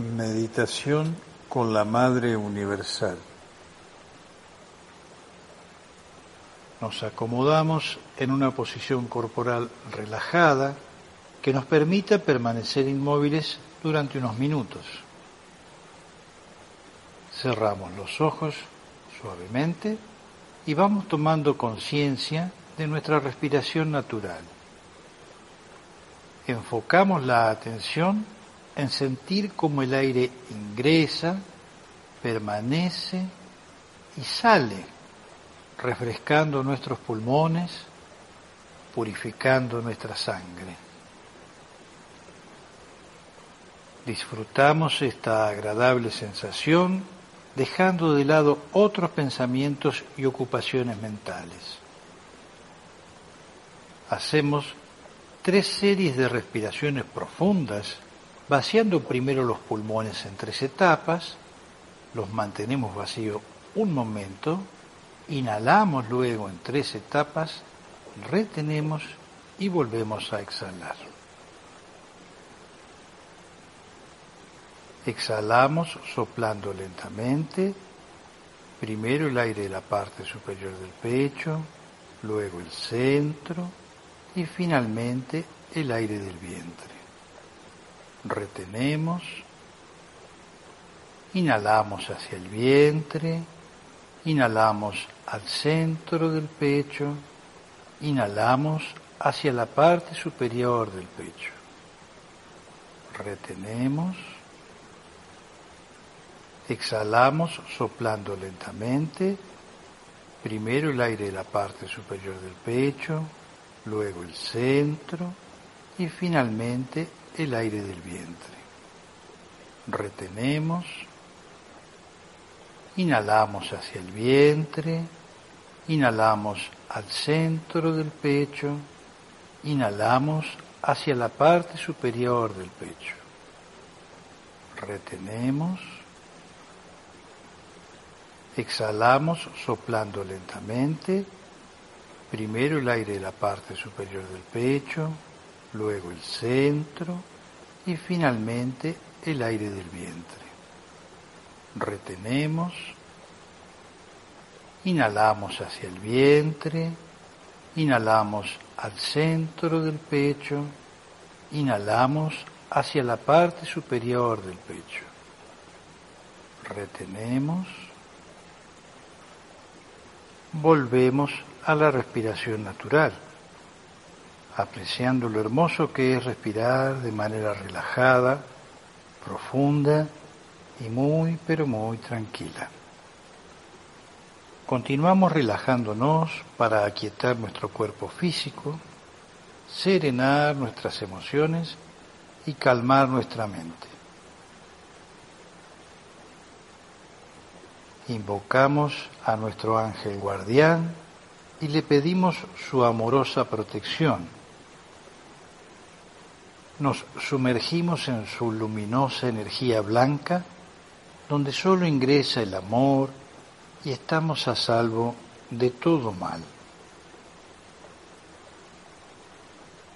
Meditación con la Madre Universal. Nos acomodamos en una posición corporal relajada que nos permita permanecer inmóviles durante unos minutos. Cerramos los ojos suavemente y vamos tomando conciencia de nuestra respiración natural. Enfocamos la atención en sentir cómo el aire ingresa, permanece y sale, refrescando nuestros pulmones, purificando nuestra sangre. Disfrutamos esta agradable sensación dejando de lado otros pensamientos y ocupaciones mentales. Hacemos tres series de respiraciones profundas vaciando primero los pulmones en tres etapas, los mantenemos vacíos un momento, inhalamos luego en tres etapas, retenemos y volvemos a exhalar. Exhalamos soplando lentamente, primero el aire de la parte superior del pecho, luego el centro y finalmente el aire del vientre retenemos, inhalamos hacia el vientre, inhalamos al centro del pecho, inhalamos hacia la parte superior del pecho. Retenemos, exhalamos soplando lentamente, primero el aire de la parte superior del pecho, luego el centro y finalmente el aire del vientre. Retenemos, inhalamos hacia el vientre, inhalamos al centro del pecho, inhalamos hacia la parte superior del pecho. Retenemos, exhalamos soplando lentamente, primero el aire de la parte superior del pecho, luego el centro y finalmente el aire del vientre. Retenemos, inhalamos hacia el vientre, inhalamos al centro del pecho, inhalamos hacia la parte superior del pecho. Retenemos, volvemos a la respiración natural apreciando lo hermoso que es respirar de manera relajada, profunda y muy, pero muy tranquila. Continuamos relajándonos para aquietar nuestro cuerpo físico, serenar nuestras emociones y calmar nuestra mente. Invocamos a nuestro ángel guardián y le pedimos su amorosa protección nos sumergimos en su luminosa energía blanca, donde solo ingresa el amor y estamos a salvo de todo mal.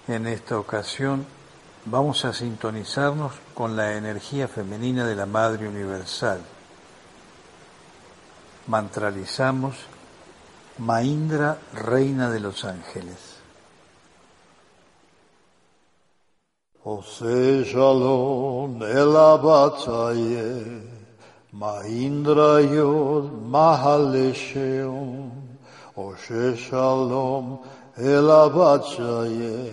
En esta ocasión vamos a sintonizarnos con la energía femenina de la Madre Universal. Mantralizamos Maindra, Reina de los Ángeles. עושה שלום אל הבצעיה, מאינדריוד מהלשם, עושה שלום אל הבצעיה,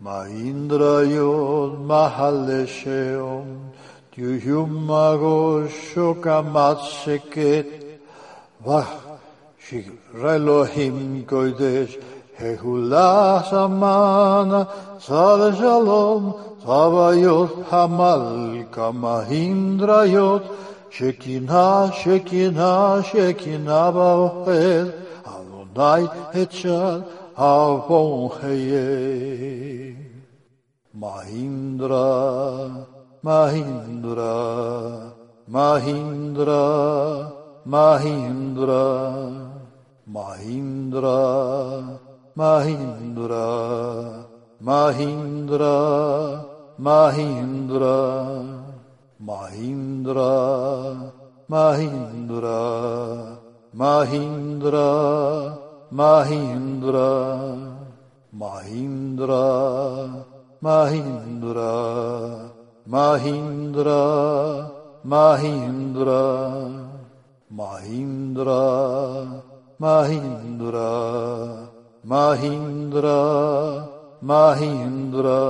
מאינדריוד מהלשם, תהיומרו שוקה מצקת, וח שגרלוהים קודש Hehula Samana Sal Shalom Savayot Hamalka Mahindrayot Shekinah Shekinah Shekinah Baohed Adonai Echad Avon Heye Mahindra Mahindra Mahindra Mahindra Mahindra Mahindra Mahindra Mahindra Mahindra Mahindra Mahindra Mahindra Mahindra Mahindra Mahindra Mahindra Mahindra Mahindra Mahindra Mahindra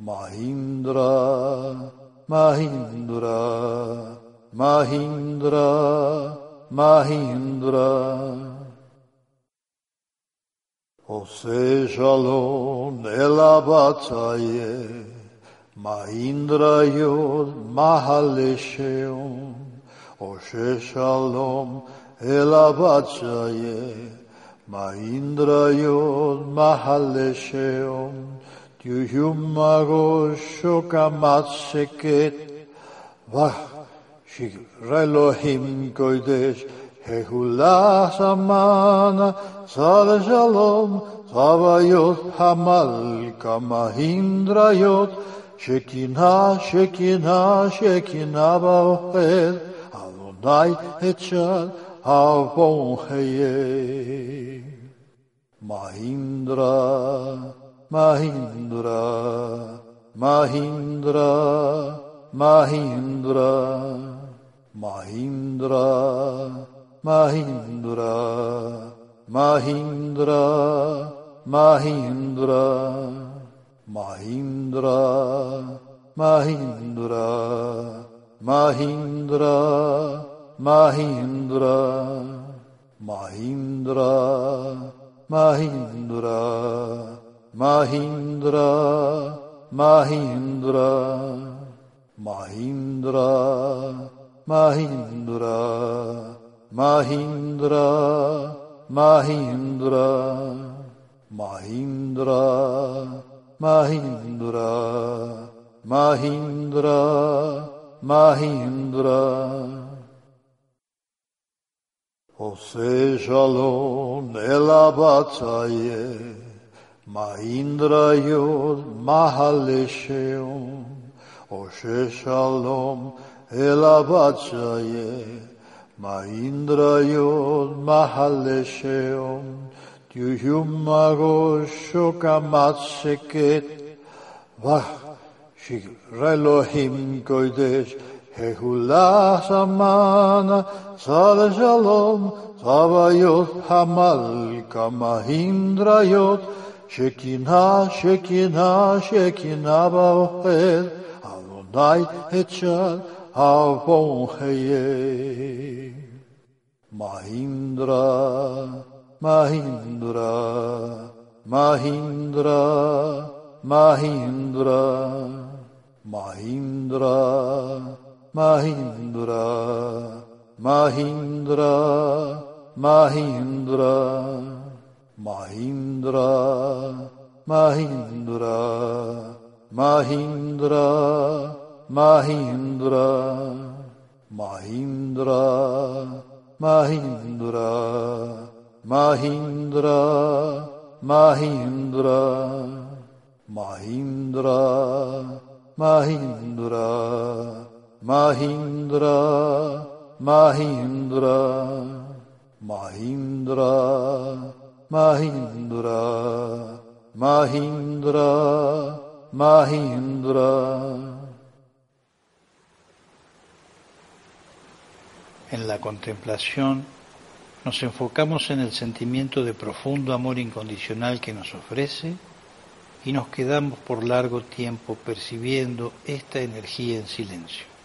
Mahindra Mahindra Mahindra Mahindra. Ose Shalom Elabatzaye Mahindra Yod Mahalesheon Ose Shalom Elabatzaye Maindrayon Mahalesheon Dyuhumago Shokamatsekit Vah Shikrelohim Koidesh Hehula Samana Sal Shalom Savayot Hamal Kamahindrayot Shekina Shekina Shekinah Baohed Adonai Echad Avon Heye Mahindra Mahindra Mahindra Mahindra Mahindra Mahindra Mahindra Mahindra Mahindra Mahindra Mahindra Mahindra Mahindra Mahindra Mahindra Mahindra Mahindra Mahindra Mahindra Mahindra Mahindra Mahindra Mahindra Mahindra עושה שלום אל הבצעיה, מאינדריוד מהלשם, עושה שלום אל הבצעיה, מאינדריוד מהלשם, תהיומרו שוקה מצקת, ושירה אלוהים קודש Hehula Samana Sal Shalom Savayot Hamalka Mahindrayot Shekinah Shekinah Shekinah Baohed Adonai Echad Avon Heye Mahindra Mahindra Mahindra Mahindra Mahindra Mahindra Mahindra Mahindra Mahindra Mahindra Mahindra Mahindra Mahindra Mahindra Mahindra Mahindra Mahindra Mahindra Mahindra, Mahindra, Mahindra, Mahindra, Mahindra, Mahindra. En la contemplación nos enfocamos en el sentimiento de profundo amor incondicional que nos ofrece y nos quedamos por largo tiempo percibiendo esta energía en silencio.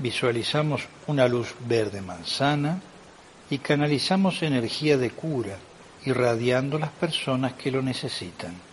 Visualizamos una luz verde manzana y canalizamos energía de cura, irradiando las personas que lo necesitan.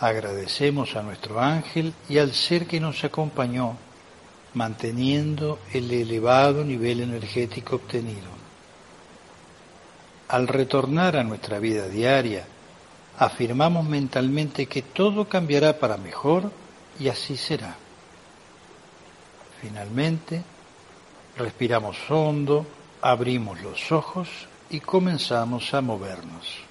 Agradecemos a nuestro ángel y al ser que nos acompañó, manteniendo el elevado nivel energético obtenido. Al retornar a nuestra vida diaria, afirmamos mentalmente que todo cambiará para mejor y así será. Finalmente, respiramos hondo, abrimos los ojos y comenzamos a movernos.